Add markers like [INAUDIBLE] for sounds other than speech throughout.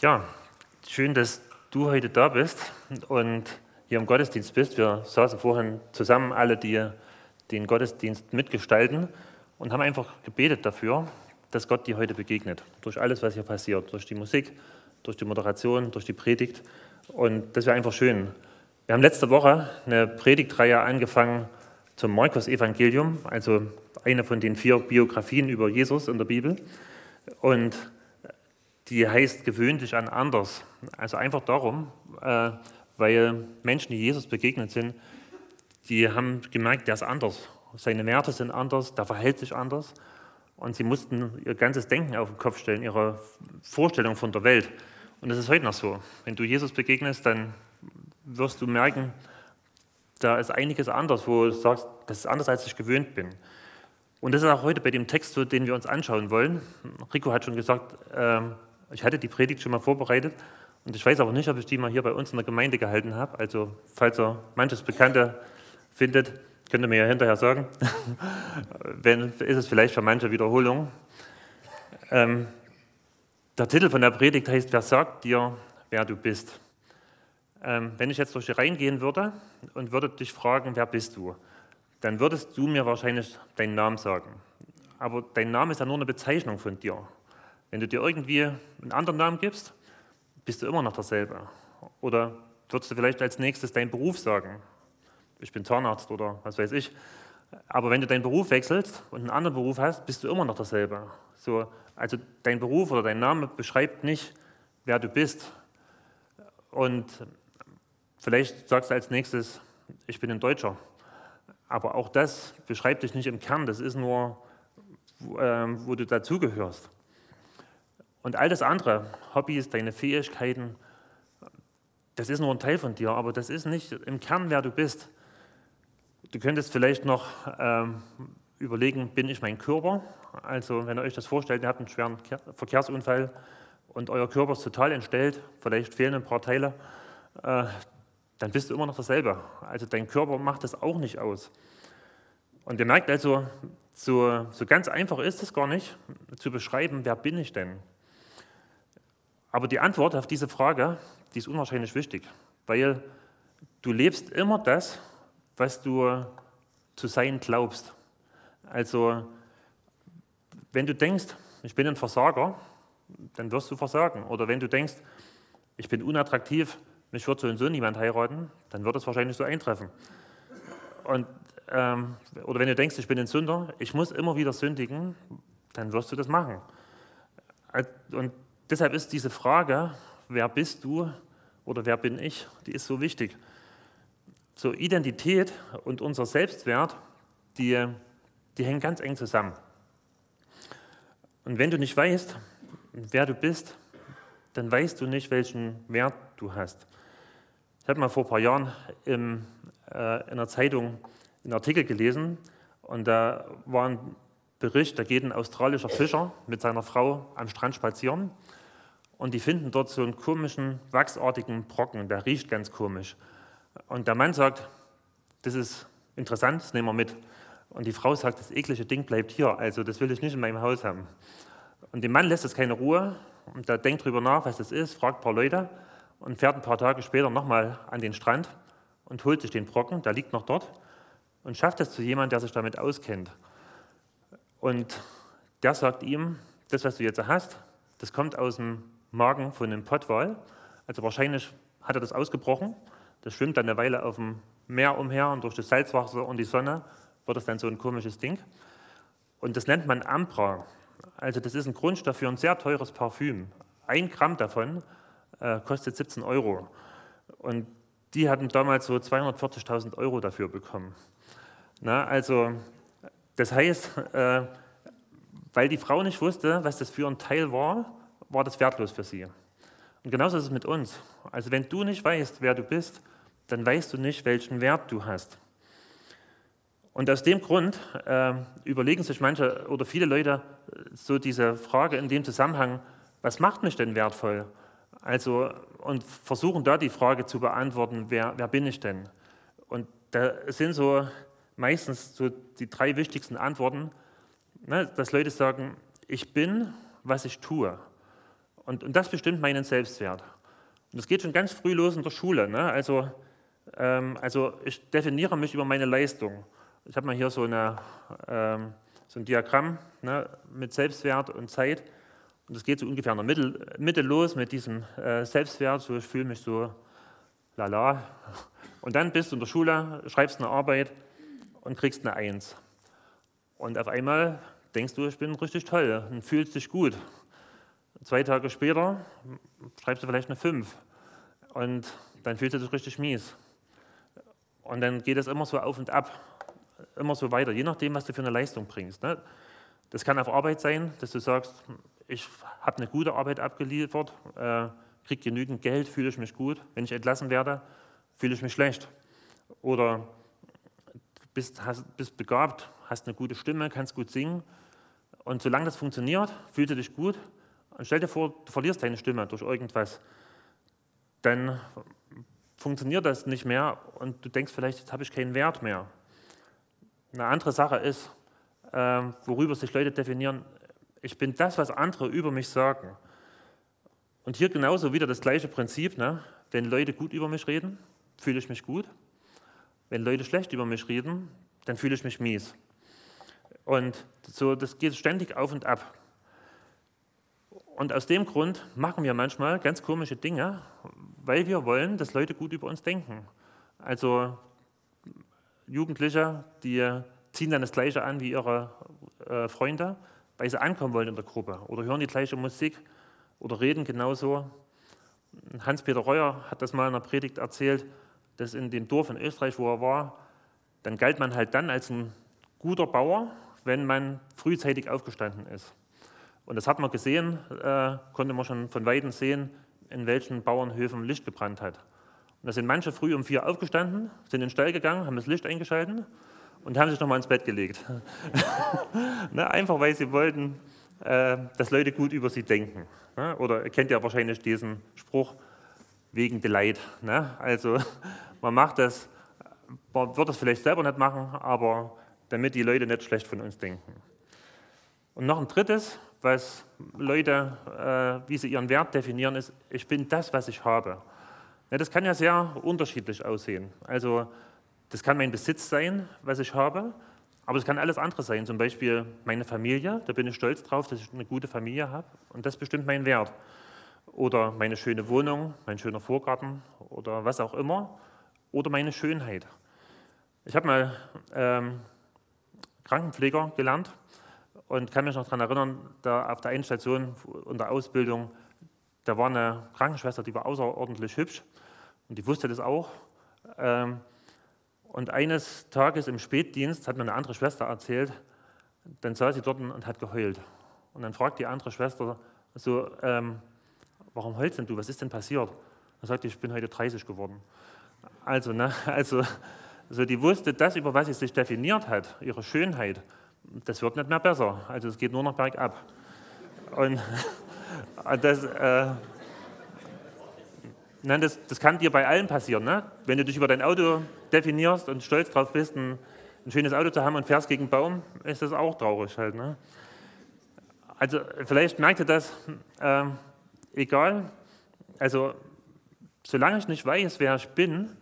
Ja, schön, dass du heute da bist und hier im Gottesdienst bist. Wir saßen vorhin zusammen, alle, die den Gottesdienst mitgestalten und haben einfach gebetet dafür, dass Gott dir heute begegnet. Durch alles, was hier passiert. Durch die Musik, durch die Moderation, durch die Predigt. Und das wäre einfach schön. Wir haben letzte Woche eine Predigtreihe angefangen zum Markus-Evangelium, also eine von den vier Biografien über Jesus in der Bibel. Und die heißt gewöhnlich an anders. Also einfach darum, äh, weil Menschen, die Jesus begegnet sind, die haben gemerkt, der ist anders. Seine Werte sind anders, der verhält sich anders. Und sie mussten ihr ganzes Denken auf den Kopf stellen, ihre Vorstellung von der Welt. Und das ist heute noch so. Wenn du Jesus begegnest, dann wirst du merken, da ist einiges anders, wo du sagst, das ist anders, als ich gewöhnt bin. Und das ist auch heute bei dem Text so, den wir uns anschauen wollen. Rico hat schon gesagt, ähm, ich hatte die Predigt schon mal vorbereitet und ich weiß aber nicht, ob ich die mal hier bei uns in der Gemeinde gehalten habe. Also falls ihr manches Bekannte findet, könnt ihr mir ja hinterher sagen. [LAUGHS] Wenn, ist es vielleicht für manche Wiederholung. Ähm, der Titel von der Predigt heißt, wer sagt dir, wer du bist? Ähm, wenn ich jetzt durch die Reihen gehen würde und würde dich fragen, wer bist du? Dann würdest du mir wahrscheinlich deinen Namen sagen. Aber dein Name ist ja nur eine Bezeichnung von dir. Wenn du dir irgendwie einen anderen Namen gibst, bist du immer noch derselbe. Oder würdest du vielleicht als nächstes deinen Beruf sagen? Ich bin Zahnarzt oder was weiß ich. Aber wenn du deinen Beruf wechselst und einen anderen Beruf hast, bist du immer noch derselbe. So, also dein Beruf oder dein Name beschreibt nicht, wer du bist. Und vielleicht sagst du als nächstes, ich bin ein Deutscher. Aber auch das beschreibt dich nicht im Kern. Das ist nur, wo, äh, wo du dazugehörst. Und all das andere, Hobbys, deine Fähigkeiten, das ist nur ein Teil von dir, aber das ist nicht im Kern, wer du bist. Du könntest vielleicht noch ähm, überlegen, bin ich mein Körper? Also wenn ihr euch das vorstellt, ihr habt einen schweren Verkehrsunfall und euer Körper ist total entstellt, vielleicht fehlen ein paar Teile, äh, dann bist du immer noch dasselbe. Also dein Körper macht das auch nicht aus. Und ihr merkt also, so, so ganz einfach ist es gar nicht zu beschreiben, wer bin ich denn? Aber die Antwort auf diese Frage, die ist unwahrscheinlich wichtig, weil du lebst immer das, was du zu sein glaubst. Also, wenn du denkst, ich bin ein Versager, dann wirst du versagen. Oder wenn du denkst, ich bin unattraktiv, mich wird so und so niemand heiraten, dann wird es wahrscheinlich so eintreffen. Und, ähm, oder wenn du denkst, ich bin ein Sünder, ich muss immer wieder sündigen, dann wirst du das machen. Und Deshalb ist diese Frage, wer bist du oder wer bin ich, die ist so wichtig. So Identität und unser Selbstwert, die, die hängen ganz eng zusammen. Und wenn du nicht weißt, wer du bist, dann weißt du nicht, welchen Wert du hast. Ich habe mal vor ein paar Jahren im, äh, in einer Zeitung einen Artikel gelesen und da war ein Bericht, da geht ein australischer Fischer mit seiner Frau am Strand spazieren und die finden dort so einen komischen, wachsartigen Brocken, der riecht ganz komisch. Und der Mann sagt, das ist interessant, das nehmen wir mit. Und die Frau sagt, das eklige Ding bleibt hier, also das will ich nicht in meinem Haus haben. Und dem Mann lässt es keine Ruhe und der denkt darüber nach, was das ist, fragt ein paar Leute und fährt ein paar Tage später nochmal an den Strand und holt sich den Brocken, der liegt noch dort, und schafft es zu jemandem, der sich damit auskennt. Und der sagt ihm, das, was du jetzt hast, das kommt aus dem Magen von einem Pottwal. Also wahrscheinlich hat er das ausgebrochen. Das schwimmt dann eine Weile auf dem Meer umher und durch das Salzwasser und die Sonne wird das dann so ein komisches Ding. Und das nennt man Ambra. Also das ist ein Grundstoff für ein sehr teures Parfüm. Ein Gramm davon äh, kostet 17 Euro. Und die hatten damals so 240.000 Euro dafür bekommen. Na, also das heißt, äh, weil die Frau nicht wusste, was das für ein Teil war, war das wertlos für sie. Und genauso ist es mit uns. Also wenn du nicht weißt, wer du bist, dann weißt du nicht, welchen Wert du hast. Und aus dem Grund äh, überlegen sich manche oder viele Leute äh, so diese Frage in dem Zusammenhang, was macht mich denn wertvoll? Also, und versuchen da die Frage zu beantworten, wer, wer bin ich denn? Und da sind so meistens so die drei wichtigsten Antworten, ne, dass Leute sagen, ich bin, was ich tue. Und, und das bestimmt meinen Selbstwert. Und das geht schon ganz früh los in der Schule. Ne? Also, ähm, also ich definiere mich über meine Leistung. Ich habe mal hier so, eine, ähm, so ein Diagramm ne, mit Selbstwert und Zeit. Und das geht so ungefähr in der Mitte, Mitte los mit diesem äh, Selbstwert. So, ich fühle mich so lala. Und dann bist du in der Schule, schreibst eine Arbeit und kriegst eine Eins. Und auf einmal denkst du, ich bin richtig toll und fühlst dich gut. Zwei Tage später schreibst du vielleicht eine 5 und dann fühlst du dich richtig mies. Und dann geht es immer so auf und ab, immer so weiter, je nachdem, was du für eine Leistung bringst. Ne? Das kann auf Arbeit sein, dass du sagst, ich habe eine gute Arbeit abgeliefert, äh, kriege genügend Geld, fühle ich mich gut. Wenn ich entlassen werde, fühle ich mich schlecht. Oder bist, hast, bist begabt, hast eine gute Stimme, kannst gut singen. Und solange das funktioniert, fühlst du dich gut. Und stell dir vor, du verlierst deine Stimme durch irgendwas. Dann funktioniert das nicht mehr und du denkst vielleicht, jetzt habe ich keinen Wert mehr. Eine andere Sache ist, äh, worüber sich Leute definieren, ich bin das, was andere über mich sagen. Und hier genauso wieder das gleiche Prinzip. Ne? Wenn Leute gut über mich reden, fühle ich mich gut. Wenn Leute schlecht über mich reden, dann fühle ich mich mies. Und so, das geht ständig auf und ab. Und aus dem Grund machen wir manchmal ganz komische Dinge, weil wir wollen, dass Leute gut über uns denken. Also Jugendliche, die ziehen dann das Gleiche an wie ihre äh, Freunde, weil sie ankommen wollen in der Gruppe oder hören die gleiche Musik oder reden genauso. Hans-Peter Reuer hat das mal in einer Predigt erzählt, dass in dem Dorf in Österreich, wo er war, dann galt man halt dann als ein guter Bauer, wenn man frühzeitig aufgestanden ist. Und das hat man gesehen, äh, konnte man schon von Weitem sehen, in welchen Bauernhöfen Licht gebrannt hat. Und da sind manche früh um vier aufgestanden, sind in den Stall gegangen, haben das Licht eingeschalten und haben sich nochmal ins Bett gelegt. [LAUGHS] ne, einfach weil sie wollten, äh, dass Leute gut über sie denken. Ne? Oder ihr kennt ja wahrscheinlich diesen Spruch, wegen Delight. Ne? Also [LAUGHS] man macht das, man wird das vielleicht selber nicht machen, aber damit die Leute nicht schlecht von uns denken. Und noch ein drittes, was Leute, äh, wie sie ihren Wert definieren, ist, ich bin das, was ich habe. Ja, das kann ja sehr unterschiedlich aussehen. Also das kann mein Besitz sein, was ich habe, aber es kann alles andere sein. Zum Beispiel meine Familie, da bin ich stolz drauf, dass ich eine gute Familie habe und das bestimmt meinen Wert. Oder meine schöne Wohnung, mein schöner Vorgarten oder was auch immer. Oder meine Schönheit. Ich habe mal ähm, Krankenpfleger gelernt und kann mich noch daran erinnern, da auf der einen Station unter Ausbildung, da war eine Krankenschwester, die war außerordentlich hübsch und die wusste das auch. Ähm, und eines Tages im Spätdienst hat mir eine andere Schwester erzählt, dann saß sie dort und hat geheult. Und dann fragt die andere Schwester so, ähm, warum heulst denn du, was ist denn passiert? Dann sagt die, ich bin heute 30 geworden. Also, ne, [LAUGHS] also, also die wusste, das, über was sie sich definiert hat, ihre Schönheit, das wird nicht mehr besser. Also es geht nur noch bergab. Und [LAUGHS] das, äh, nein, das, das, kann dir bei allen passieren. Ne? Wenn du dich über dein Auto definierst und stolz drauf bist, ein, ein schönes Auto zu haben und fährst gegen einen Baum, ist das auch traurig halt. Ne? Also vielleicht merkt ihr das, äh, egal, also solange ich nicht weiß, wer ich bin,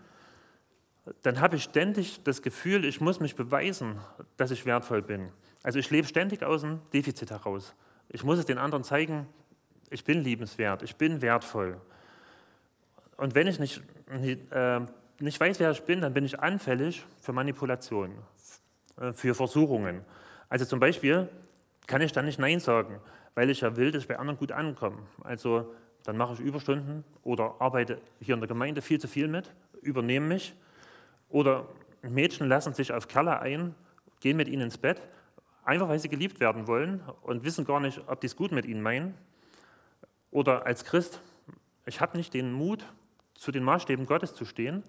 dann habe ich ständig das Gefühl, ich muss mich beweisen, dass ich wertvoll bin. Also ich lebe ständig aus dem Defizit heraus. Ich muss es den anderen zeigen, ich bin liebenswert, ich bin wertvoll. Und wenn ich nicht, äh, nicht weiß, wer ich bin, dann bin ich anfällig für Manipulationen, äh, für Versuchungen. Also zum Beispiel kann ich dann nicht Nein sagen, weil ich ja will, dass ich bei anderen gut ankomme. Also dann mache ich Überstunden oder arbeite hier in der Gemeinde viel zu viel mit, übernehme mich oder Mädchen lassen sich auf Kerle ein, gehen mit ihnen ins Bett, einfach weil sie geliebt werden wollen und wissen gar nicht, ob die es gut mit ihnen meinen. Oder als Christ, ich habe nicht den Mut, zu den Maßstäben Gottes zu stehen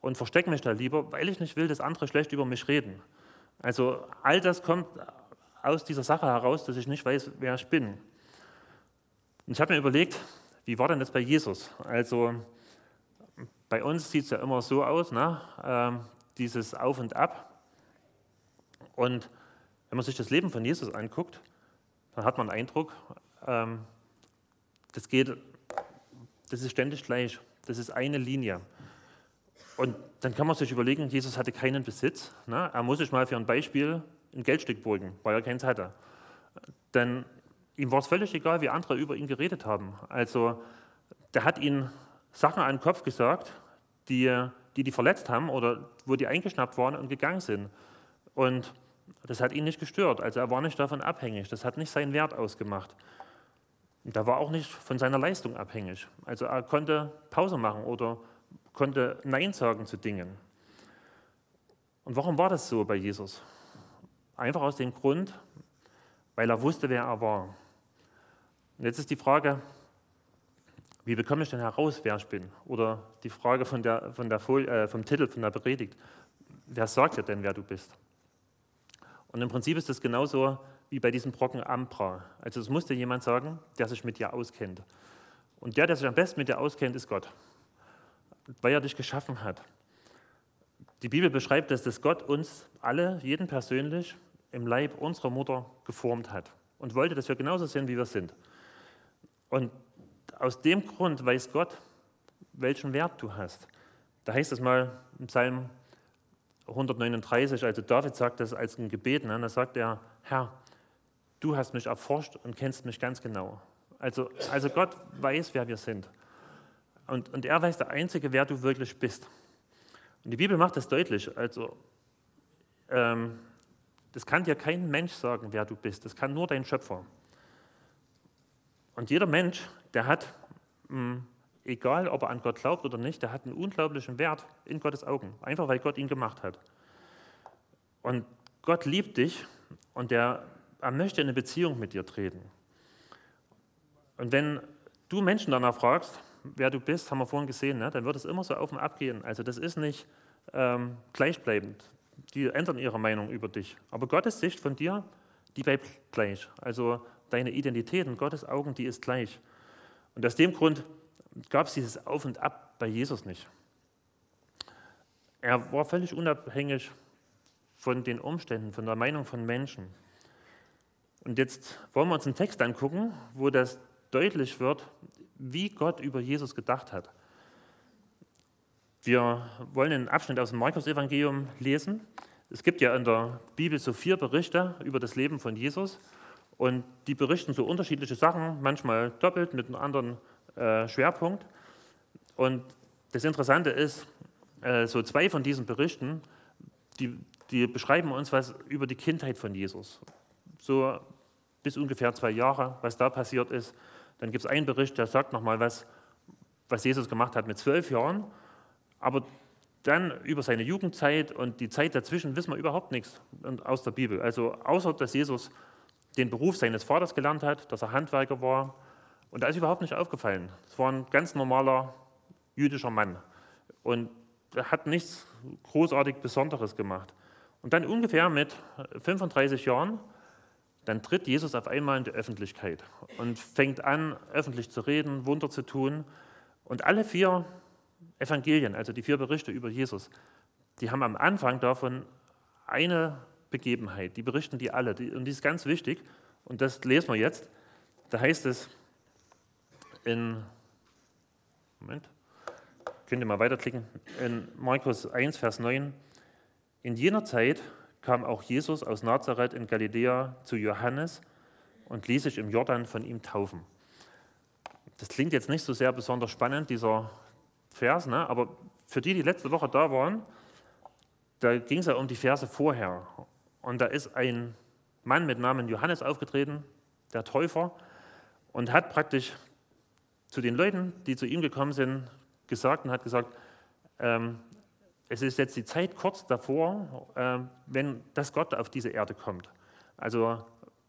und verstecke mich da lieber, weil ich nicht will, dass andere schlecht über mich reden. Also all das kommt aus dieser Sache heraus, dass ich nicht weiß, wer ich bin. Und ich habe mir überlegt, wie war denn das bei Jesus? Also bei uns sieht es ja immer so aus, ne? Ähm, dieses Auf und Ab. Und wenn man sich das Leben von Jesus anguckt, dann hat man den Eindruck, ähm, das geht, das ist ständig gleich. Das ist eine Linie. Und dann kann man sich überlegen, Jesus hatte keinen Besitz. Ne? Er muss sich mal für ein Beispiel ein Geldstück beugen, weil er keins hatte. Denn ihm war es völlig egal, wie andere über ihn geredet haben. Also der hat ihnen Sachen an den Kopf gesagt, die, die die verletzt haben oder wo die eingeschnappt waren und gegangen sind. Und das hat ihn nicht gestört. Also er war nicht davon abhängig. Das hat nicht seinen Wert ausgemacht. Und er war auch nicht von seiner Leistung abhängig. Also er konnte Pause machen oder konnte Nein sagen zu Dingen. Und warum war das so bei Jesus? Einfach aus dem Grund, weil er wusste, wer er war. Und jetzt ist die Frage, wie bekomme ich denn heraus, wer ich bin? Oder die Frage von der, von der Folie, äh, vom Titel von der Predigt, wer sagt dir denn, wer du bist? Und im Prinzip ist es genauso wie bei diesem Brocken Ambra. Also es musste jemand sagen, der sich mit dir auskennt. Und der, der sich am besten mit dir auskennt, ist Gott, weil er dich geschaffen hat. Die Bibel beschreibt es, dass Gott uns alle, jeden persönlich, im Leib unserer Mutter geformt hat und wollte, dass wir genauso sind, wie wir sind. Und aus dem Grund weiß Gott, welchen Wert du hast. Da heißt es mal im Psalm 139, also David sagt das als ein Gebet, ne? da sagt er, Herr, du hast mich erforscht und kennst mich ganz genau. Also, also Gott weiß, wer wir sind. Und, und er weiß der Einzige, wer du wirklich bist. Und die Bibel macht das deutlich. Also, ähm, das kann dir kein Mensch sagen, wer du bist. Das kann nur dein Schöpfer. Und jeder Mensch, der hat, hm, egal ob er an Gott glaubt oder nicht, der hat einen unglaublichen Wert in Gottes Augen, einfach weil Gott ihn gemacht hat. Und Gott liebt dich und der, er möchte in eine Beziehung mit dir treten. Und wenn du Menschen danach fragst, wer du bist, haben wir vorhin gesehen, ne, dann wird es immer so auf und ab gehen. Also das ist nicht ähm, gleichbleibend. Die ändern ihre Meinung über dich. Aber Gottes Sicht von dir, die bleibt gleich. Also deine Identität in Gottes Augen, die ist gleich. Und aus dem Grund gab es dieses Auf und Ab bei Jesus nicht. Er war völlig unabhängig von den Umständen, von der Meinung von Menschen. Und jetzt wollen wir uns einen Text angucken, wo das deutlich wird, wie Gott über Jesus gedacht hat. Wir wollen einen Abschnitt aus dem Markus-Evangelium lesen. Es gibt ja in der Bibel so vier Berichte über das Leben von Jesus. Und die berichten so unterschiedliche Sachen, manchmal doppelt mit einem anderen äh, Schwerpunkt. Und das Interessante ist, äh, so zwei von diesen Berichten, die, die beschreiben uns was über die Kindheit von Jesus. So bis ungefähr zwei Jahre, was da passiert ist. Dann gibt es einen Bericht, der sagt nochmal was, was Jesus gemacht hat mit zwölf Jahren. Aber dann über seine Jugendzeit und die Zeit dazwischen wissen wir überhaupt nichts aus der Bibel. Also außer, dass Jesus den Beruf seines Vaters gelernt hat, dass er Handwerker war. Und da ist überhaupt nicht aufgefallen. Es war ein ganz normaler jüdischer Mann. Und er hat nichts großartig Besonderes gemacht. Und dann ungefähr mit 35 Jahren, dann tritt Jesus auf einmal in die Öffentlichkeit und fängt an, öffentlich zu reden, Wunder zu tun. Und alle vier Evangelien, also die vier Berichte über Jesus, die haben am Anfang davon eine Begebenheit. Die berichten die alle. Und die ist ganz wichtig. Und das lesen wir jetzt. Da heißt es in, Moment, könnt ihr mal weiterklicken, in Markus 1, Vers 9. In jener Zeit kam auch Jesus aus Nazareth in Galiläa zu Johannes und ließ sich im Jordan von ihm taufen. Das klingt jetzt nicht so sehr besonders spannend, dieser Vers, ne? aber für die, die letzte Woche da waren, da ging es ja um die Verse vorher. Und da ist ein Mann mit Namen Johannes aufgetreten, der Täufer, und hat praktisch zu den Leuten, die zu ihm gekommen sind, gesagt und hat gesagt, ähm, es ist jetzt die Zeit kurz davor, äh, wenn das Gott auf diese Erde kommt. Also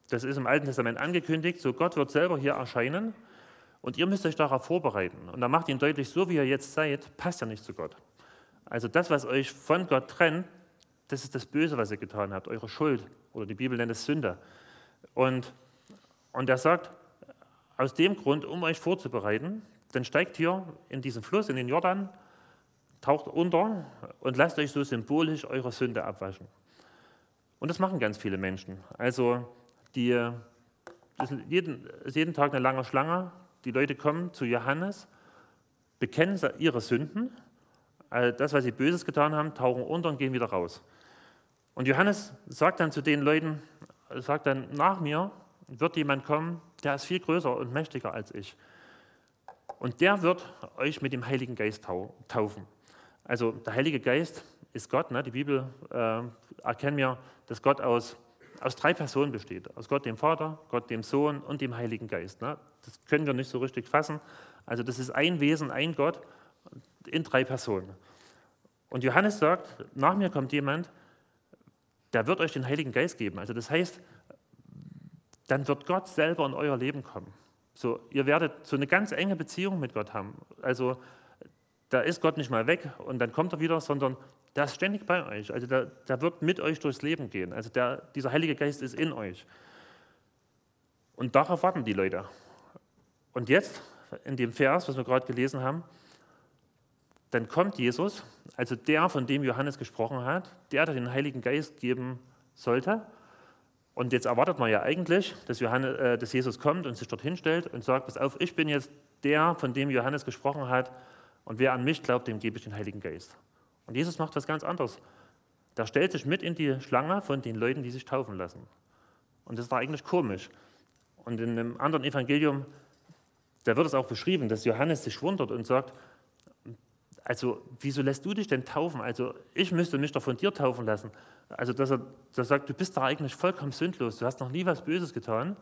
das ist im Alten Testament angekündigt, so Gott wird selber hier erscheinen und ihr müsst euch darauf vorbereiten. Und da macht ihn deutlich, so wie ihr jetzt seid, passt ja nicht zu Gott. Also das, was euch von Gott trennt, das ist das Böse, was ihr getan habt, eure Schuld. Oder die Bibel nennt es Sünde. Und, und er sagt, aus dem Grund, um euch vorzubereiten, dann steigt hier in diesen Fluss, in den Jordan, taucht unter und lasst euch so symbolisch eure Sünde abwaschen. Und das machen ganz viele Menschen. Also, die, das ist jeden, ist jeden Tag eine lange Schlange, Die Leute kommen zu Johannes, bekennen ihre Sünden, all das, was sie Böses getan haben, tauchen unter und gehen wieder raus. Und Johannes sagt dann zu den Leuten, sagt dann, nach mir wird jemand kommen, der ist viel größer und mächtiger als ich. Und der wird euch mit dem Heiligen Geist taufen. Also der Heilige Geist ist Gott. Ne? Die Bibel äh, erkennt mir, dass Gott aus, aus drei Personen besteht. Aus Gott dem Vater, Gott dem Sohn und dem Heiligen Geist. Ne? Das können wir nicht so richtig fassen. Also das ist ein Wesen, ein Gott in drei Personen. Und Johannes sagt, nach mir kommt jemand, der wird euch den Heiligen Geist geben. Also das heißt, dann wird Gott selber in euer Leben kommen. So, ihr werdet so eine ganz enge Beziehung mit Gott haben. Also da ist Gott nicht mal weg und dann kommt er wieder, sondern der ist ständig bei euch. Also der, der wird mit euch durchs Leben gehen. Also der, dieser Heilige Geist ist in euch. Und darauf warten die Leute. Und jetzt, in dem Vers, was wir gerade gelesen haben, dann kommt Jesus, also der, von dem Johannes gesprochen hat, der, der den Heiligen Geist geben sollte. Und jetzt erwartet man ja eigentlich, dass, Johannes, äh, dass Jesus kommt und sich dorthin stellt und sagt, pass auf, ich bin jetzt der, von dem Johannes gesprochen hat, und wer an mich glaubt, dem gebe ich den Heiligen Geist. Und Jesus macht das ganz anders. Der stellt sich mit in die Schlange von den Leuten, die sich taufen lassen. Und das war eigentlich komisch. Und in einem anderen Evangelium, da wird es auch beschrieben, dass Johannes sich wundert und sagt, also wieso lässt du dich denn taufen? Also ich müsste mich doch von dir taufen lassen. Also dass er, dass er sagt, du bist da eigentlich vollkommen sündlos, du hast noch nie was Böses getan,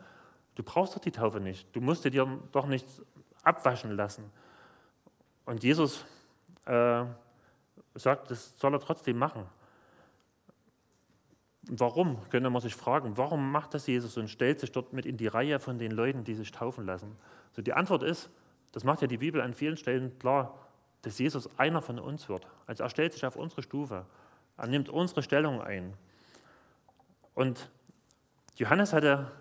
du brauchst doch die Taufe nicht, du musst dir doch nichts abwaschen lassen. Und Jesus äh, sagt, das soll er trotzdem machen. Warum, könnte man sich fragen, warum macht das Jesus und stellt sich dort mit in die Reihe von den Leuten, die sich taufen lassen? So die Antwort ist, das macht ja die Bibel an vielen Stellen klar, dass Jesus einer von uns wird. Also er stellt sich auf unsere Stufe, er nimmt unsere Stellung ein. Und Johannes hatte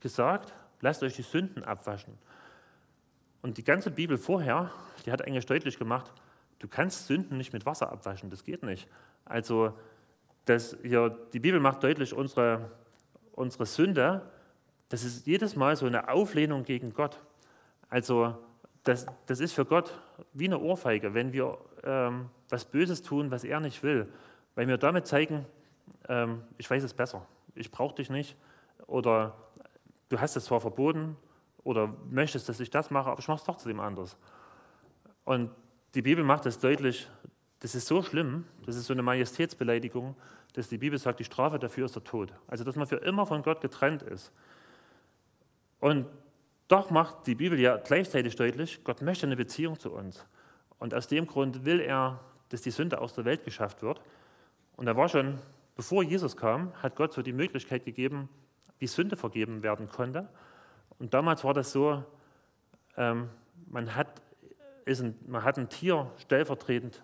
gesagt, lasst euch die Sünden abwaschen. Und die ganze Bibel vorher, die hat eigentlich deutlich gemacht, Du kannst Sünden nicht mit Wasser abwaschen, das geht nicht. Also das hier, die Bibel macht deutlich, unsere, unsere Sünde, das ist jedes Mal so eine Auflehnung gegen Gott. Also das, das ist für Gott wie eine Ohrfeige, wenn wir ähm, was Böses tun, was er nicht will, weil wir damit zeigen, ähm, ich weiß es besser, ich brauche dich nicht oder du hast es zwar verboten oder möchtest, dass ich das mache, aber ich mache es doch zu dem anders. Und die Bibel macht es deutlich, das ist so schlimm, das ist so eine Majestätsbeleidigung, dass die Bibel sagt, die Strafe dafür ist der Tod. Also, dass man für immer von Gott getrennt ist. Und doch macht die Bibel ja gleichzeitig deutlich, Gott möchte eine Beziehung zu uns. Und aus dem Grund will er, dass die Sünde aus der Welt geschafft wird. Und da war schon, bevor Jesus kam, hat Gott so die Möglichkeit gegeben, wie Sünde vergeben werden konnte. Und damals war das so, ähm, man hat ein, man hat ein Tier stellvertretend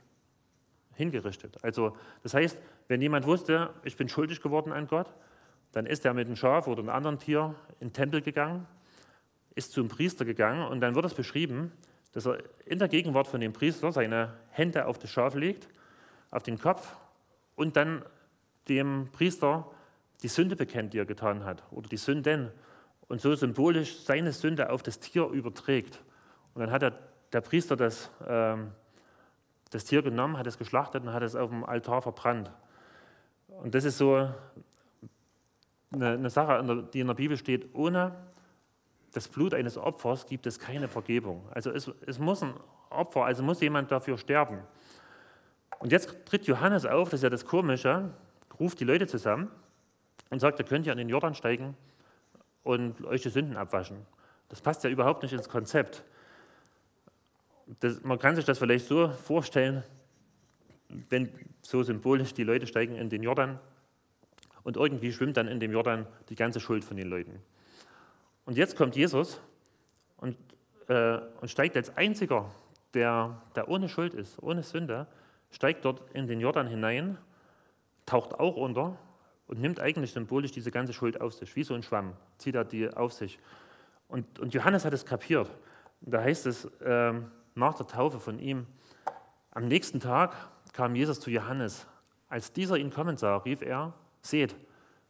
hingerichtet. Also das heißt, wenn jemand wusste, ich bin schuldig geworden an Gott, dann ist er mit einem Schaf oder einem anderen Tier in den Tempel gegangen, ist zum Priester gegangen und dann wird es beschrieben, dass er in der Gegenwart von dem Priester seine Hände auf das Schaf legt, auf den Kopf und dann dem Priester die Sünde bekennt, die er getan hat, oder die Sünden, und so symbolisch seine Sünde auf das Tier überträgt. Und dann hat er der Priester das, ähm, das Tier genommen, hat es geschlachtet und hat es auf dem Altar verbrannt. Und das ist so eine, eine Sache, die in der Bibel steht, ohne das Blut eines Opfers gibt es keine Vergebung. Also es, es muss ein Opfer, also muss jemand dafür sterben. Und jetzt tritt Johannes auf, das ist ja das Komische, ruft die Leute zusammen und sagt, ihr könnt ja an den Jordan steigen und euch die Sünden abwaschen. Das passt ja überhaupt nicht ins Konzept das, man kann sich das vielleicht so vorstellen, wenn so symbolisch die Leute steigen in den Jordan und irgendwie schwimmt dann in dem Jordan die ganze Schuld von den Leuten. Und jetzt kommt Jesus und, äh, und steigt als einziger, der, der ohne Schuld ist, ohne Sünde, steigt dort in den Jordan hinein, taucht auch unter und nimmt eigentlich symbolisch diese ganze Schuld auf sich, wie so ein Schwamm, zieht er die auf sich. Und, und Johannes hat es kapiert. Da heißt es, äh, nach der Taufe von ihm. Am nächsten Tag kam Jesus zu Johannes. Als dieser ihn kommen sah, rief er, seht,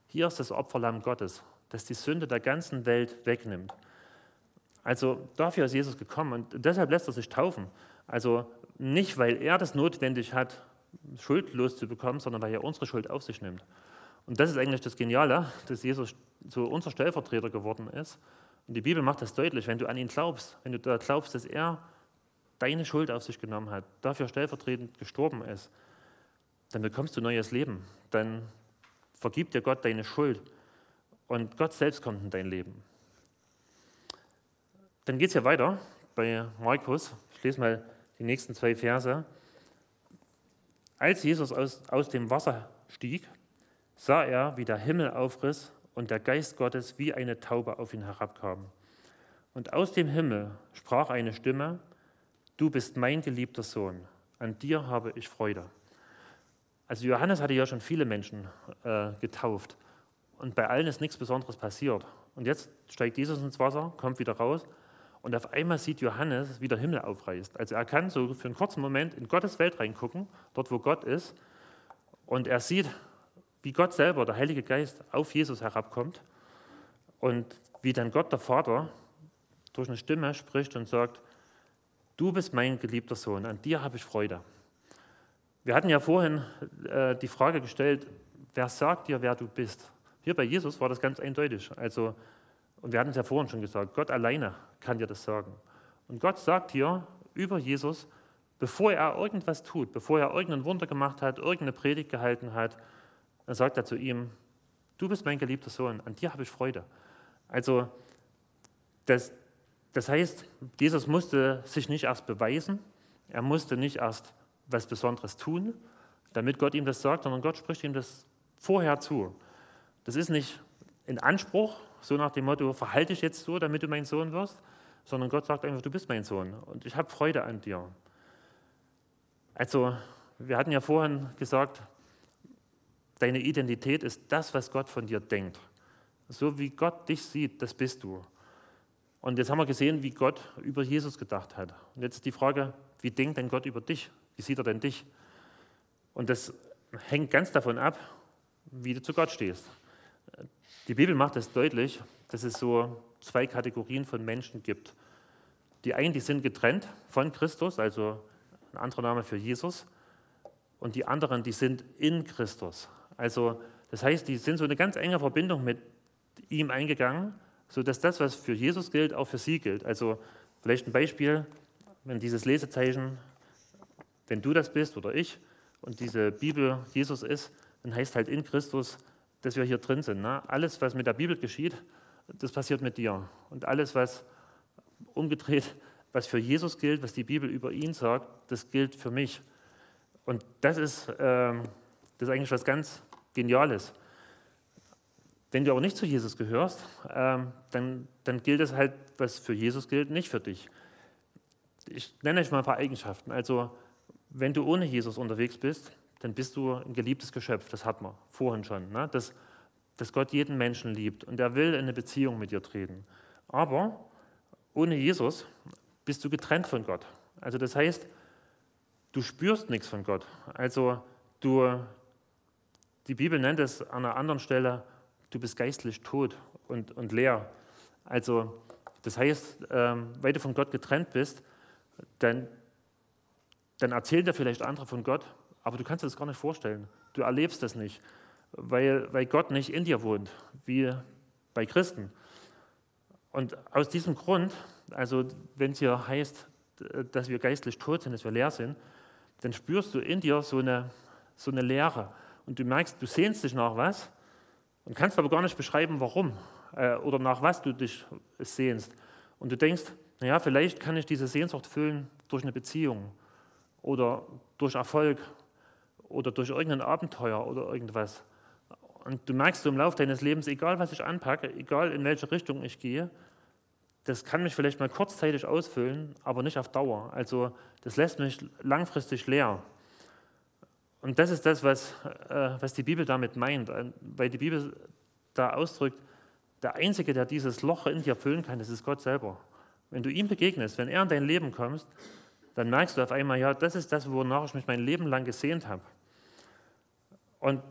hier ist das Opferlamm Gottes, das die Sünde der ganzen Welt wegnimmt. Also dafür ist Jesus gekommen und deshalb lässt er sich taufen. Also nicht, weil er das notwendig hat, schuldlos zu bekommen, sondern weil er unsere Schuld auf sich nimmt. Und das ist eigentlich das Geniale, dass Jesus so unser Stellvertreter geworden ist. Und die Bibel macht das deutlich, wenn du an ihn glaubst, wenn du da glaubst, dass er deine Schuld auf sich genommen hat, dafür stellvertretend gestorben ist, dann bekommst du neues Leben. Dann vergibt dir Gott deine Schuld und Gott selbst kommt in dein Leben. Dann geht es ja weiter bei Markus. Ich lese mal die nächsten zwei Verse. Als Jesus aus, aus dem Wasser stieg, sah er, wie der Himmel aufriss und der Geist Gottes wie eine Taube auf ihn herabkam. Und aus dem Himmel sprach eine Stimme, du bist mein geliebter Sohn, an dir habe ich Freude. Also Johannes hatte ja schon viele Menschen äh, getauft und bei allen ist nichts Besonderes passiert. Und jetzt steigt Jesus ins Wasser, kommt wieder raus und auf einmal sieht Johannes, wie der Himmel aufreißt. Also er kann so für einen kurzen Moment in Gottes Welt reingucken, dort wo Gott ist, und er sieht, wie Gott selber, der Heilige Geist, auf Jesus herabkommt und wie dann Gott, der Vater, durch eine Stimme spricht und sagt, du bist mein geliebter Sohn, an dir habe ich Freude. Wir hatten ja vorhin äh, die Frage gestellt, wer sagt dir, wer du bist? Hier bei Jesus war das ganz eindeutig. Also, und wir hatten es ja vorhin schon gesagt, Gott alleine kann dir das sagen. Und Gott sagt hier über Jesus, bevor er irgendwas tut, bevor er irgendein Wunder gemacht hat, irgendeine Predigt gehalten hat, dann sagt er zu ihm, du bist mein geliebter Sohn, an dir habe ich Freude. Also das, das heißt, Jesus musste sich nicht erst beweisen, er musste nicht erst was Besonderes tun, damit Gott ihm das sagt, sondern Gott spricht ihm das vorher zu. Das ist nicht in Anspruch, so nach dem Motto, verhalte dich jetzt so, damit du mein Sohn wirst, sondern Gott sagt einfach, du bist mein Sohn und ich habe Freude an dir. Also, wir hatten ja vorhin gesagt, deine Identität ist das, was Gott von dir denkt. So wie Gott dich sieht, das bist du. Und jetzt haben wir gesehen, wie Gott über Jesus gedacht hat. Und jetzt die Frage, wie denkt denn Gott über dich? Wie sieht er denn dich? Und das hängt ganz davon ab, wie du zu Gott stehst. Die Bibel macht es deutlich, dass es so zwei Kategorien von Menschen gibt. Die einen, die sind getrennt von Christus, also ein anderer Name für Jesus, und die anderen, die sind in Christus. Also das heißt, die sind so eine ganz enge Verbindung mit ihm eingegangen, sodass das, was für Jesus gilt, auch für sie gilt. Also vielleicht ein Beispiel, wenn dieses Lesezeichen, wenn du das bist oder ich und diese Bibel Jesus ist, dann heißt halt in Christus, dass wir hier drin sind. Ne? Alles, was mit der Bibel geschieht, das passiert mit dir. Und alles, was umgedreht, was für Jesus gilt, was die Bibel über ihn sagt, das gilt für mich. Und das ist, ähm, das ist eigentlich was ganz Geniales. Wenn du aber nicht zu Jesus gehörst, ähm, dann, dann gilt es halt, was für Jesus gilt, nicht für dich. Ich nenne euch mal ein paar Eigenschaften. Also, wenn du ohne Jesus unterwegs bist, dann bist du ein geliebtes Geschöpf, das hat man vorhin schon, ne? dass, dass Gott jeden Menschen liebt und er will in eine Beziehung mit dir treten. Aber ohne Jesus bist du getrennt von Gott. Also das heißt, du spürst nichts von Gott. Also du, die Bibel nennt es an einer anderen Stelle, du bist geistlich tot und, und leer. Also das heißt, ähm, weil du von Gott getrennt bist, dann, dann erzählen dir vielleicht andere von Gott, aber du kannst dir das gar nicht vorstellen. Du erlebst das nicht, weil, weil Gott nicht in dir wohnt, wie bei Christen. Und aus diesem Grund, also wenn es hier heißt, dass wir geistlich tot sind, dass wir leer sind, dann spürst du in dir so eine, so eine Leere. Und du merkst, du sehnst dich nach was und kannst aber gar nicht beschreiben, warum äh, oder nach was du dich sehnst. Und du denkst, naja, vielleicht kann ich diese Sehnsucht füllen durch eine Beziehung oder durch Erfolg oder durch irgendein Abenteuer oder irgendwas. Und du merkst im Laufe deines Lebens, egal was ich anpacke, egal in welche Richtung ich gehe, das kann mich vielleicht mal kurzzeitig ausfüllen, aber nicht auf Dauer. Also das lässt mich langfristig leer. Und das ist das, was, äh, was die Bibel damit meint, weil die Bibel da ausdrückt, der Einzige, der dieses Loch in dir füllen kann, das ist Gott selber. Wenn du ihm begegnest, wenn er in dein Leben kommst, dann merkst du auf einmal, ja, das ist das, wonach ich mich mein Leben lang gesehnt habe. Und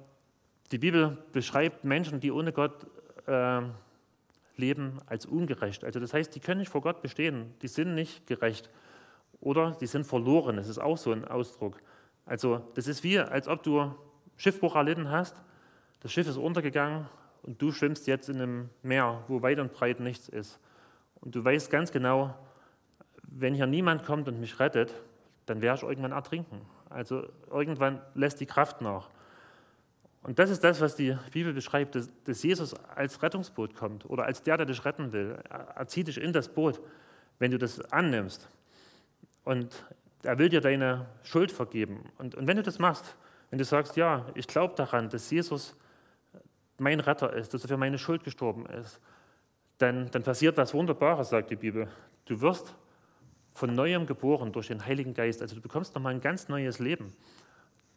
die Bibel beschreibt Menschen, die ohne Gott äh, leben als ungerecht. Also das heißt, die können nicht vor Gott bestehen, die sind nicht gerecht oder die sind verloren. Das ist auch so ein Ausdruck. Also das ist wie, als ob du Schiffbruch erlitten hast, das Schiff ist untergegangen und du schwimmst jetzt in einem Meer, wo weit und breit nichts ist. Und du weißt ganz genau, wenn hier niemand kommt und mich rettet, dann werde ich irgendwann ertrinken. Also irgendwann lässt die Kraft nach. Und das ist das, was die Bibel beschreibt, dass, dass Jesus als Rettungsboot kommt oder als der, der dich retten will. Er zieht dich in das Boot, wenn du das annimmst. Und er will dir deine Schuld vergeben. Und, und wenn du das machst, wenn du sagst, ja, ich glaube daran, dass Jesus mein Retter ist, dass er für meine Schuld gestorben ist, dann, dann passiert was Wunderbares, sagt die Bibel. Du wirst von neuem geboren durch den Heiligen Geist. Also du bekommst nochmal ein ganz neues Leben.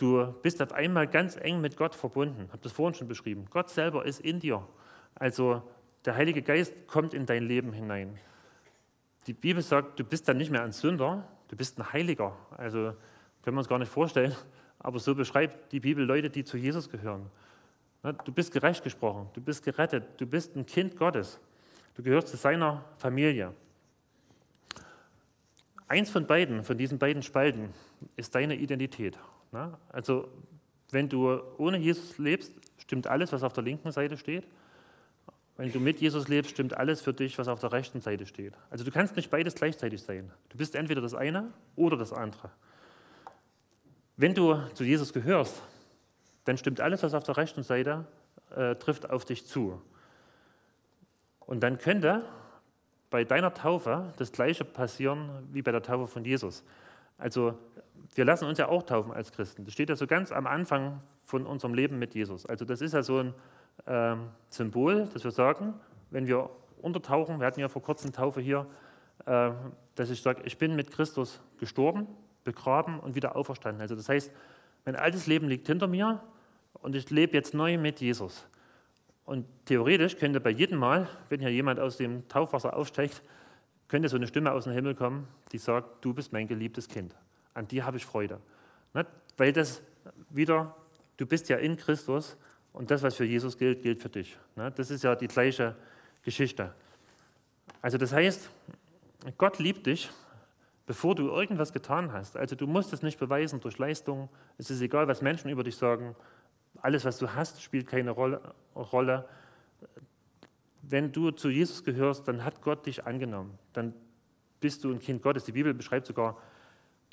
Du bist auf einmal ganz eng mit Gott verbunden. Ich habe das vorhin schon beschrieben. Gott selber ist in dir. Also der Heilige Geist kommt in dein Leben hinein. Die Bibel sagt, du bist dann nicht mehr ein Sünder, du bist ein Heiliger. Also können wir uns gar nicht vorstellen, aber so beschreibt die Bibel Leute, die zu Jesus gehören. Du bist gerecht gesprochen, du bist gerettet, du bist ein Kind Gottes. Du gehörst zu seiner Familie. Eins von beiden, von diesen beiden Spalten, ist deine Identität. Also, wenn du ohne Jesus lebst, stimmt alles, was auf der linken Seite steht. Wenn du mit Jesus lebst, stimmt alles für dich, was auf der rechten Seite steht. Also, du kannst nicht beides gleichzeitig sein. Du bist entweder das eine oder das andere. Wenn du zu Jesus gehörst, dann stimmt alles, was auf der rechten Seite äh, trifft, auf dich zu. Und dann könnte bei deiner Taufe das Gleiche passieren wie bei der Taufe von Jesus. Also wir lassen uns ja auch taufen als Christen. Das steht ja so ganz am Anfang von unserem Leben mit Jesus. Also das ist ja so ein äh, Symbol, dass wir sagen, wenn wir untertauchen, wir hatten ja vor kurzem Taufe hier, äh, dass ich sage, ich bin mit Christus gestorben, begraben und wieder auferstanden. Also das heißt, mein altes Leben liegt hinter mir und ich lebe jetzt neu mit Jesus. Und theoretisch könnte bei jedem Mal, wenn hier jemand aus dem Taufwasser aufsteigt, könnte so eine Stimme aus dem Himmel kommen, die sagt, du bist mein geliebtes Kind. An dir habe ich Freude. Ne? Weil das wieder, du bist ja in Christus und das, was für Jesus gilt, gilt für dich. Ne? Das ist ja die gleiche Geschichte. Also das heißt, Gott liebt dich, bevor du irgendwas getan hast. Also du musst es nicht beweisen durch Leistung. Es ist egal, was Menschen über dich sagen alles, was du hast, spielt keine Rolle. Wenn du zu Jesus gehörst, dann hat Gott dich angenommen. Dann bist du ein Kind Gottes. Die Bibel beschreibt sogar,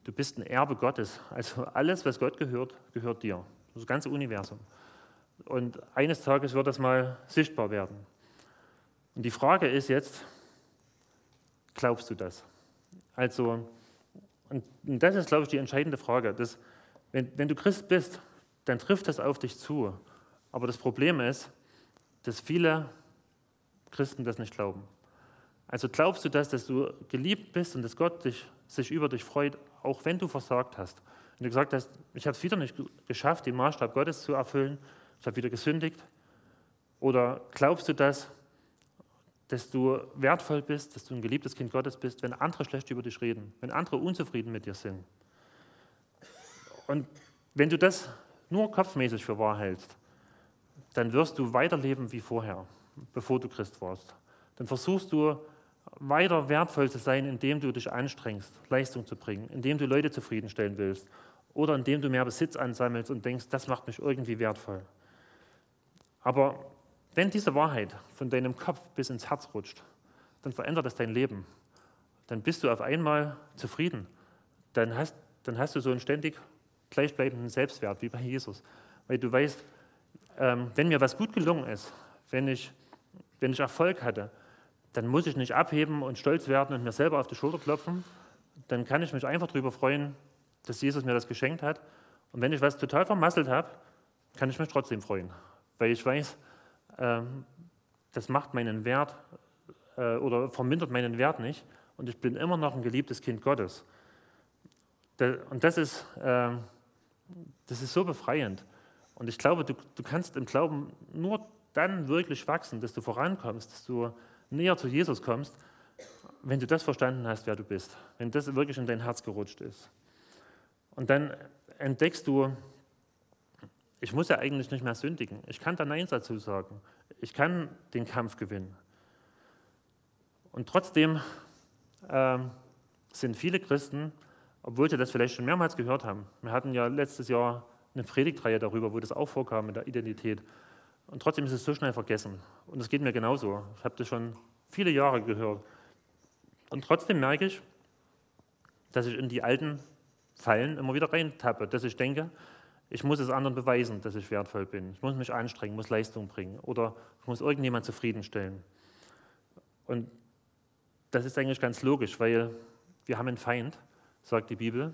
du bist ein Erbe Gottes. Also alles, was Gott gehört, gehört dir. Das ganze Universum. Und eines Tages wird das mal sichtbar werden. Und die Frage ist jetzt, glaubst du das? Also, und das ist, glaube ich, die entscheidende Frage. Dass, wenn, wenn du Christ bist, dann trifft das auf dich zu. Aber das Problem ist, dass viele Christen das nicht glauben. Also glaubst du das, dass du geliebt bist und dass Gott dich, sich über dich freut, auch wenn du versagt hast. Wenn du gesagt hast, ich habe es wieder nicht geschafft, den Maßstab Gottes zu erfüllen, ich habe wieder gesündigt. Oder glaubst du das, dass du wertvoll bist, dass du ein geliebtes Kind Gottes bist, wenn andere schlecht über dich reden, wenn andere unzufrieden mit dir sind. Und wenn du das nur kopfmäßig für wahr hältst, dann wirst du weiterleben wie vorher, bevor du Christ warst. Dann versuchst du weiter wertvoll zu sein, indem du dich anstrengst, Leistung zu bringen, indem du Leute zufriedenstellen willst oder indem du mehr Besitz ansammelst und denkst, das macht mich irgendwie wertvoll. Aber wenn diese Wahrheit von deinem Kopf bis ins Herz rutscht, dann verändert das dein Leben. Dann bist du auf einmal zufrieden. Dann hast, dann hast du so ein ständig gleichbleibenden Selbstwert wie bei Jesus. Weil du weißt, ähm, wenn mir was gut gelungen ist, wenn ich, wenn ich Erfolg hatte, dann muss ich nicht abheben und stolz werden und mir selber auf die Schulter klopfen. Dann kann ich mich einfach darüber freuen, dass Jesus mir das geschenkt hat. Und wenn ich was total vermasselt habe, kann ich mich trotzdem freuen, weil ich weiß, ähm, das macht meinen Wert äh, oder vermindert meinen Wert nicht und ich bin immer noch ein geliebtes Kind Gottes. Und das ist, ähm, das ist so befreiend. Und ich glaube, du, du kannst im Glauben nur dann wirklich wachsen, dass du vorankommst, dass du näher zu Jesus kommst, wenn du das verstanden hast, wer du bist, wenn das wirklich in dein Herz gerutscht ist. Und dann entdeckst du, ich muss ja eigentlich nicht mehr sündigen. Ich kann da Nein dazu sagen. Ich kann den Kampf gewinnen. Und trotzdem ähm, sind viele Christen, obwohl sie das vielleicht schon mehrmals gehört haben, wir hatten ja letztes Jahr eine Predigtreihe darüber, wo das auch vorkam mit der Identität. Und trotzdem ist es so schnell vergessen. Und es geht mir genauso. Ich habe das schon viele Jahre gehört. Und trotzdem merke ich, dass ich in die alten Fallen immer wieder reintappe, dass ich denke, ich muss es anderen beweisen, dass ich wertvoll bin. Ich muss mich anstrengen, muss Leistung bringen oder ich muss irgendjemand zufriedenstellen. Und das ist eigentlich ganz logisch, weil wir haben einen Feind, sagt die Bibel,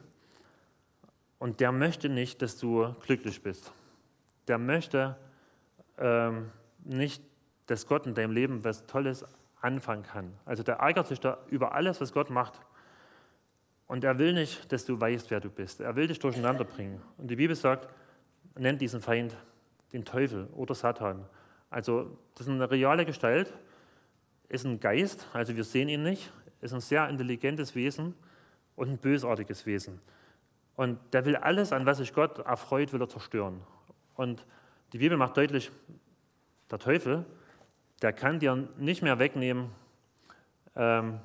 und der möchte nicht, dass du glücklich bist. Der möchte ähm, nicht, dass Gott in deinem Leben was Tolles anfangen kann. Also der ärgert sich da über alles, was Gott macht. Und er will nicht, dass du weißt, wer du bist. Er will dich durcheinander bringen. Und die Bibel sagt, nennt diesen Feind den Teufel oder Satan. Also das ist eine reale Gestalt, ist ein Geist, also wir sehen ihn nicht, ist ein sehr intelligentes Wesen und ein bösartiges Wesen. Und der will alles, an was sich Gott erfreut, will er zerstören. Und die Bibel macht deutlich, der Teufel, der kann dir nicht mehr wegnehmen, ähm,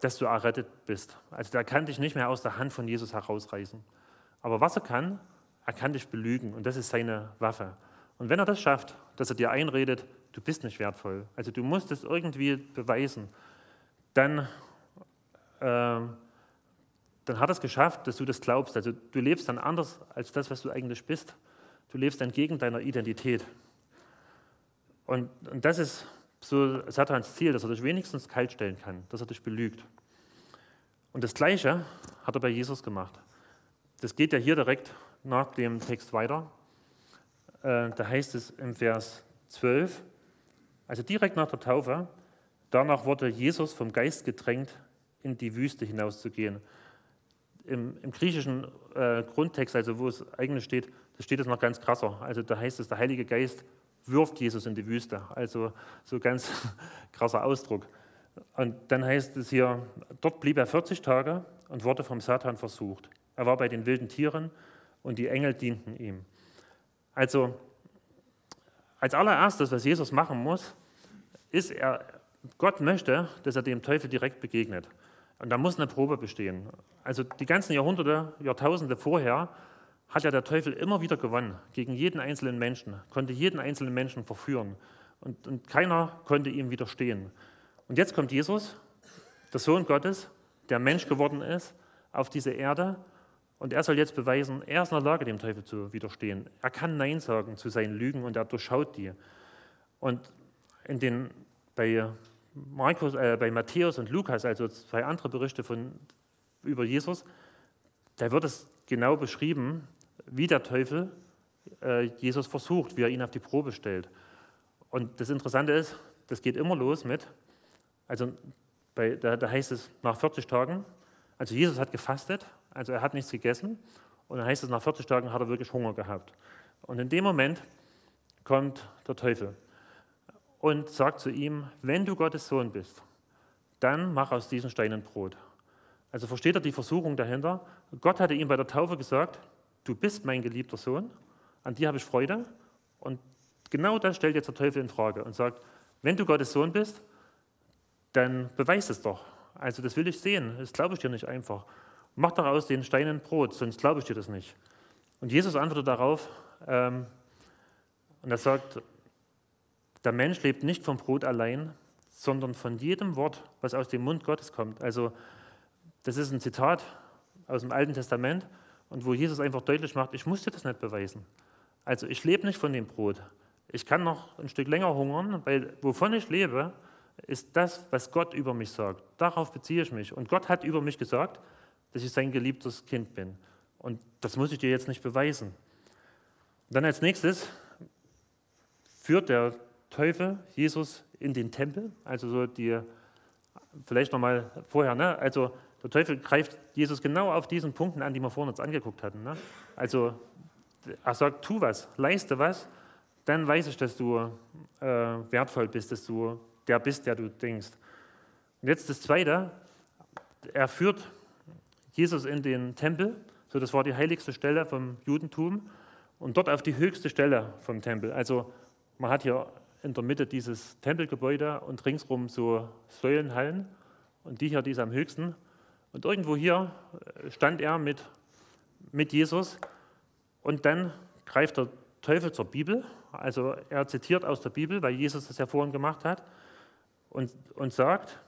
dass du errettet bist. Also der kann dich nicht mehr aus der Hand von Jesus herausreißen. Aber was er kann, er kann dich belügen und das ist seine Waffe. Und wenn er das schafft, dass er dir einredet, du bist nicht wertvoll, also du musst es irgendwie beweisen, dann, äh, dann hat er es geschafft, dass du das glaubst. Also du lebst dann anders als das, was du eigentlich bist. Du lebst dann gegen deiner Identität. Und, und das ist so Satans Ziel, dass er dich wenigstens kaltstellen kann, dass er dich belügt. Und das Gleiche hat er bei Jesus gemacht. Das geht ja hier direkt nach dem Text weiter. Äh, da heißt es im Vers 12, also direkt nach der Taufe, danach wurde Jesus vom Geist gedrängt, in die Wüste hinauszugehen. Im, im griechischen äh, Grundtext, also wo es eigentlich steht, steht es noch ganz krasser. Also da heißt es, der Heilige Geist wirft Jesus in die Wüste. Also so ganz [LAUGHS] krasser Ausdruck. Und dann heißt es hier, dort blieb er 40 Tage und wurde vom Satan versucht. Er war bei den wilden Tieren und die Engel dienten ihm. Also als allererstes, was Jesus machen muss, ist er, Gott möchte, dass er dem Teufel direkt begegnet. Und da muss eine Probe bestehen. Also die ganzen Jahrhunderte, Jahrtausende vorher hat ja der Teufel immer wieder gewonnen, gegen jeden einzelnen Menschen, konnte jeden einzelnen Menschen verführen. Und, und keiner konnte ihm widerstehen. Und jetzt kommt Jesus, der Sohn Gottes, der Mensch geworden ist, auf diese Erde. Und er soll jetzt beweisen, er ist in der Lage, dem Teufel zu widerstehen. Er kann Nein sagen zu seinen Lügen und er durchschaut die. Und in den, bei, Markus, äh, bei Matthäus und Lukas, also zwei andere Berichte von, über Jesus, da wird es genau beschrieben, wie der Teufel äh, Jesus versucht, wie er ihn auf die Probe stellt. Und das Interessante ist, das geht immer los mit, also bei, da, da heißt es nach 40 Tagen, also Jesus hat gefastet, also er hat nichts gegessen, und dann heißt es, nach 40 Tagen hat er wirklich Hunger gehabt. Und in dem Moment kommt der Teufel und sagt zu ihm, wenn du Gottes Sohn bist, dann mach aus diesen Steinen Brot. Also versteht er die Versuchung dahinter? Gott hatte ihm bei der Taufe gesagt, du bist mein geliebter Sohn, an dir habe ich Freude. Und genau das stellt jetzt der Teufel in Frage und sagt, wenn du Gottes Sohn bist, dann beweis es doch. Also das will ich sehen, das glaube ich dir nicht einfach. Mach daraus den Steinen Brot, sonst glaube ich dir das nicht. Und Jesus antwortet darauf ähm, und er sagt, der Mensch lebt nicht vom Brot allein, sondern von jedem Wort, was aus dem Mund Gottes kommt. Also das ist ein Zitat aus dem Alten Testament und wo Jesus einfach deutlich macht, ich musste das nicht beweisen. Also ich lebe nicht von dem Brot. Ich kann noch ein Stück länger hungern, weil wovon ich lebe, ist das, was Gott über mich sagt. Darauf beziehe ich mich. Und Gott hat über mich gesagt, dass ich sein geliebtes Kind bin. Und das muss ich dir jetzt nicht beweisen. dann als nächstes führt der Teufel Jesus in den Tempel, also so die, vielleicht nochmal vorher, ne? also der Teufel greift Jesus genau auf diesen Punkten an, die wir vorhin uns angeguckt hatten. Ne? Also er sagt, tu was, leiste was, dann weiß ich, dass du äh, wertvoll bist, dass du der bist, der du denkst. Und jetzt das Zweite, er führt Jesus in den Tempel, so das war die heiligste Stelle vom Judentum, und dort auf die höchste Stelle vom Tempel. Also man hat hier in der Mitte dieses Tempelgebäude und ringsrum so Säulenhallen. Und die hier, die ist am höchsten. Und irgendwo hier äh, stand er mit, mit Jesus. Und dann greift der Teufel zur Bibel. Also er zitiert aus der Bibel, weil Jesus das ja vorhin gemacht hat. Und, und sagt,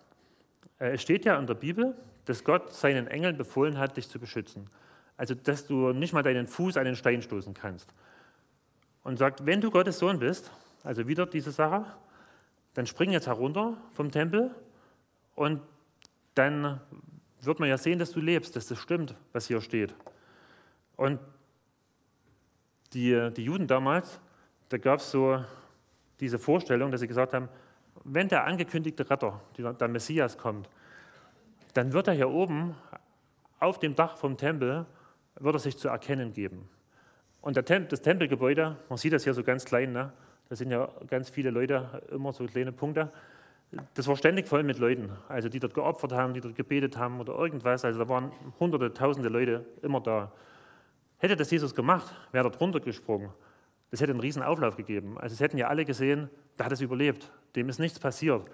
äh, es steht ja in der Bibel, dass Gott seinen Engeln befohlen hat, dich zu beschützen. Also, dass du nicht mal deinen Fuß an den Stein stoßen kannst. Und sagt, wenn du Gottes Sohn bist, also wieder diese Sache, dann spring jetzt herunter vom Tempel und dann wird man ja sehen, dass du lebst, dass das stimmt, was hier steht. Und die, die Juden damals, da gab es so diese Vorstellung, dass sie gesagt haben, wenn der angekündigte Retter, der Messias kommt, dann wird er hier oben auf dem Dach vom Tempel, wird er sich zu erkennen geben. Und Tem das Tempelgebäude, man sieht das hier so ganz klein, ne? da sind ja ganz viele Leute, immer so kleine Punkte, das war ständig voll mit Leuten, also die dort geopfert haben, die dort gebetet haben oder irgendwas. Also da waren hunderte, tausende Leute immer da. Hätte das Jesus gemacht, wäre er drunter gesprungen. Das hätte einen riesen Auflauf gegeben. Also es hätten ja alle gesehen, der hat es überlebt, dem ist nichts passiert.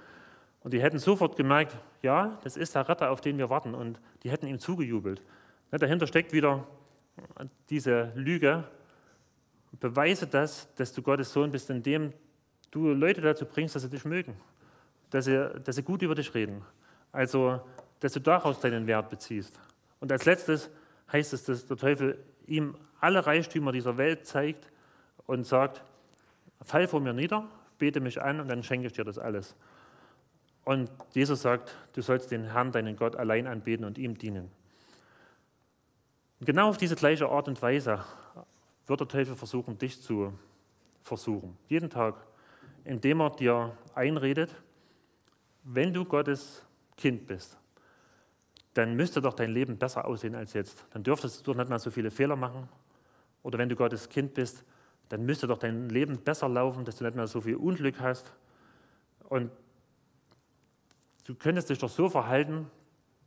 Und die hätten sofort gemerkt, ja, das ist der Retter, auf den wir warten. Und die hätten ihm zugejubelt. Dahinter steckt wieder diese Lüge. Beweise das, dass du Gottes Sohn bist, indem du Leute dazu bringst, dass sie dich mögen, dass sie, dass sie gut über dich reden. Also, dass du daraus deinen Wert beziehst. Und als letztes heißt es, dass der Teufel ihm alle Reichtümer dieser Welt zeigt und sagt, fall vor mir nieder, bete mich an und dann schenke ich dir das alles. Und Jesus sagt, du sollst den Herrn, deinen Gott, allein anbeten und ihm dienen. Und genau auf diese gleiche Art und Weise wird der Teufel versuchen, dich zu versuchen. Jeden Tag, indem er dir einredet, wenn du Gottes Kind bist, dann müsste doch dein Leben besser aussehen als jetzt. Dann dürftest du nicht mal so viele Fehler machen. Oder wenn du Gottes Kind bist, dann müsste doch dein Leben besser laufen, dass du nicht mehr so viel Unglück hast. Und du könntest dich doch so verhalten,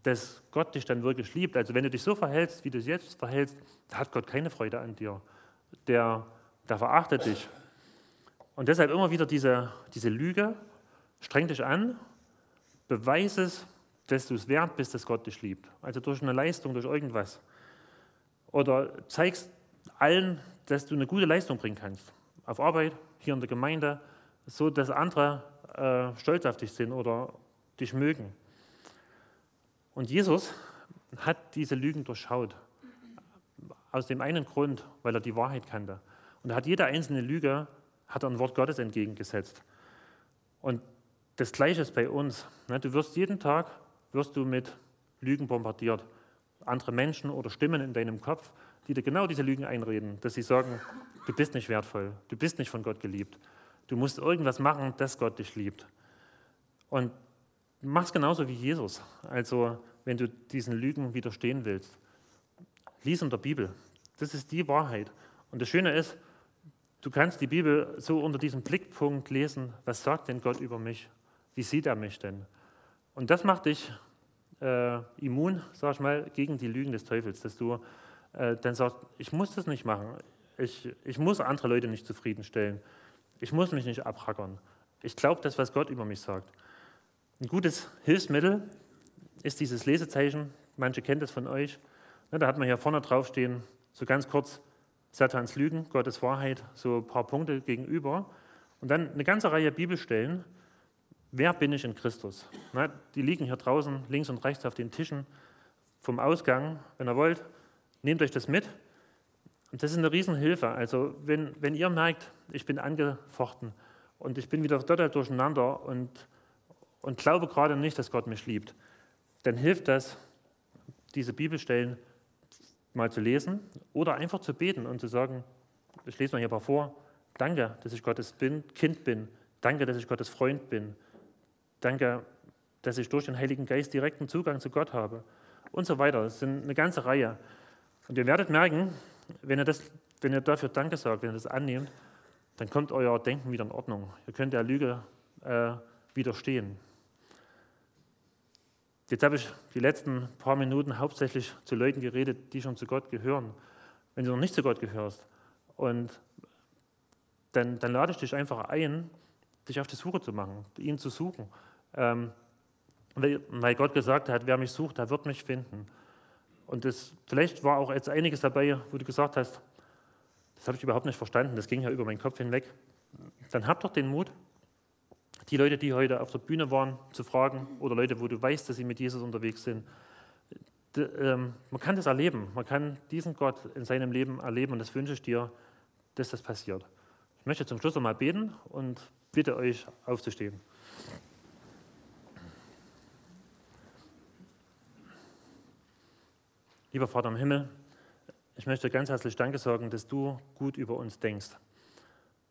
dass Gott dich dann wirklich liebt. Also wenn du dich so verhältst, wie du es jetzt verhältst, da hat Gott keine Freude an dir. Der, der verachtet dich. Und deshalb immer wieder diese, diese Lüge, streng dich an, beweise es, dass du es wert bist, dass Gott dich liebt. Also durch eine Leistung, durch irgendwas. Oder zeigst allen, dass du eine gute Leistung bringen kannst. Auf Arbeit, hier in der Gemeinde, so dass andere äh, stolz auf dich sind oder dich mögen. Und Jesus hat diese Lügen durchschaut. Aus dem einen Grund, weil er die Wahrheit kannte. Und er hat jede einzelne Lüge hat er ein Wort Gottes entgegengesetzt. Und das Gleiche ist bei uns. Ne? Du wirst jeden Tag wirst du mit Lügen bombardiert. Andere Menschen oder Stimmen in deinem Kopf, die dir genau diese Lügen einreden, dass sie sagen, du bist nicht wertvoll, du bist nicht von Gott geliebt. Du musst irgendwas machen, dass Gott dich liebt. Und mach es genauso wie Jesus. Also, wenn du diesen Lügen widerstehen willst, lies in der Bibel. Das ist die Wahrheit. Und das Schöne ist, du kannst die Bibel so unter diesem Blickpunkt lesen, was sagt denn Gott über mich? Wie sieht er mich denn? Und das macht dich äh, immun, sag ich mal, gegen die Lügen des Teufels, dass du äh, dann sagst, ich muss das nicht machen. Ich, ich muss andere Leute nicht zufriedenstellen. Ich muss mich nicht abhackern. Ich glaube das, was Gott über mich sagt. Ein gutes Hilfsmittel ist dieses Lesezeichen. Manche kennen das von euch. Ne, da hat man hier vorne draufstehen, so ganz kurz, Satans Lügen, Gottes Wahrheit, so ein paar Punkte gegenüber. Und dann eine ganze Reihe Bibelstellen, Wer bin ich in Christus? Na, die liegen hier draußen links und rechts auf den Tischen vom Ausgang. Wenn ihr wollt, nehmt euch das mit. Und das ist eine Riesenhilfe. Also wenn, wenn ihr merkt, ich bin angefochten und ich bin wieder total durcheinander und, und glaube gerade nicht, dass Gott mich liebt, dann hilft das, diese Bibelstellen mal zu lesen oder einfach zu beten und zu sagen, ich lese mal hier ein paar vor, danke, dass ich Gottes bin, Kind bin, danke, dass ich Gottes Freund bin, Danke, dass ich durch den Heiligen Geist direkten Zugang zu Gott habe und so weiter. Es sind eine ganze Reihe. Und ihr werdet merken, wenn ihr, das, wenn ihr dafür Danke sagt, wenn ihr das annehmt, dann kommt euer Denken wieder in Ordnung. Ihr könnt der Lüge äh, widerstehen. Jetzt habe ich die letzten paar Minuten hauptsächlich zu Leuten geredet, die schon zu Gott gehören. Wenn du noch nicht zu Gott gehörst, und dann, dann lade ich dich einfach ein, dich auf die Suche zu machen, ihn zu suchen. Ähm, weil Gott gesagt hat, wer mich sucht, der wird mich finden. Und das, vielleicht war auch jetzt einiges dabei, wo du gesagt hast, das habe ich überhaupt nicht verstanden, das ging ja über meinen Kopf hinweg. Dann hab doch den Mut, die Leute, die heute auf der Bühne waren, zu fragen oder Leute, wo du weißt, dass sie mit Jesus unterwegs sind. Ähm, man kann das erleben, man kann diesen Gott in seinem Leben erleben und das wünsche ich dir, dass das passiert. Ich möchte zum Schluss noch mal beten und bitte euch aufzustehen. Lieber Vater im Himmel, ich möchte ganz herzlich Danke sagen, dass du gut über uns denkst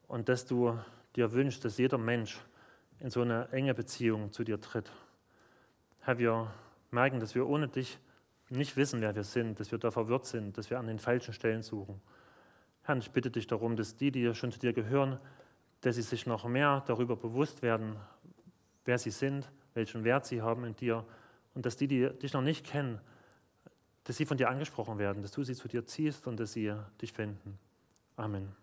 und dass du dir wünschst, dass jeder Mensch in so eine enge Beziehung zu dir tritt. Herr, wir merken, dass wir ohne dich nicht wissen, wer wir sind, dass wir da verwirrt sind, dass wir an den falschen Stellen suchen. Herr, ich bitte dich darum, dass die, die schon zu dir gehören, dass sie sich noch mehr darüber bewusst werden, wer sie sind, welchen Wert sie haben in dir und dass die, die dich noch nicht kennen, dass sie von dir angesprochen werden, dass du sie zu dir ziehst und dass sie dich finden. Amen.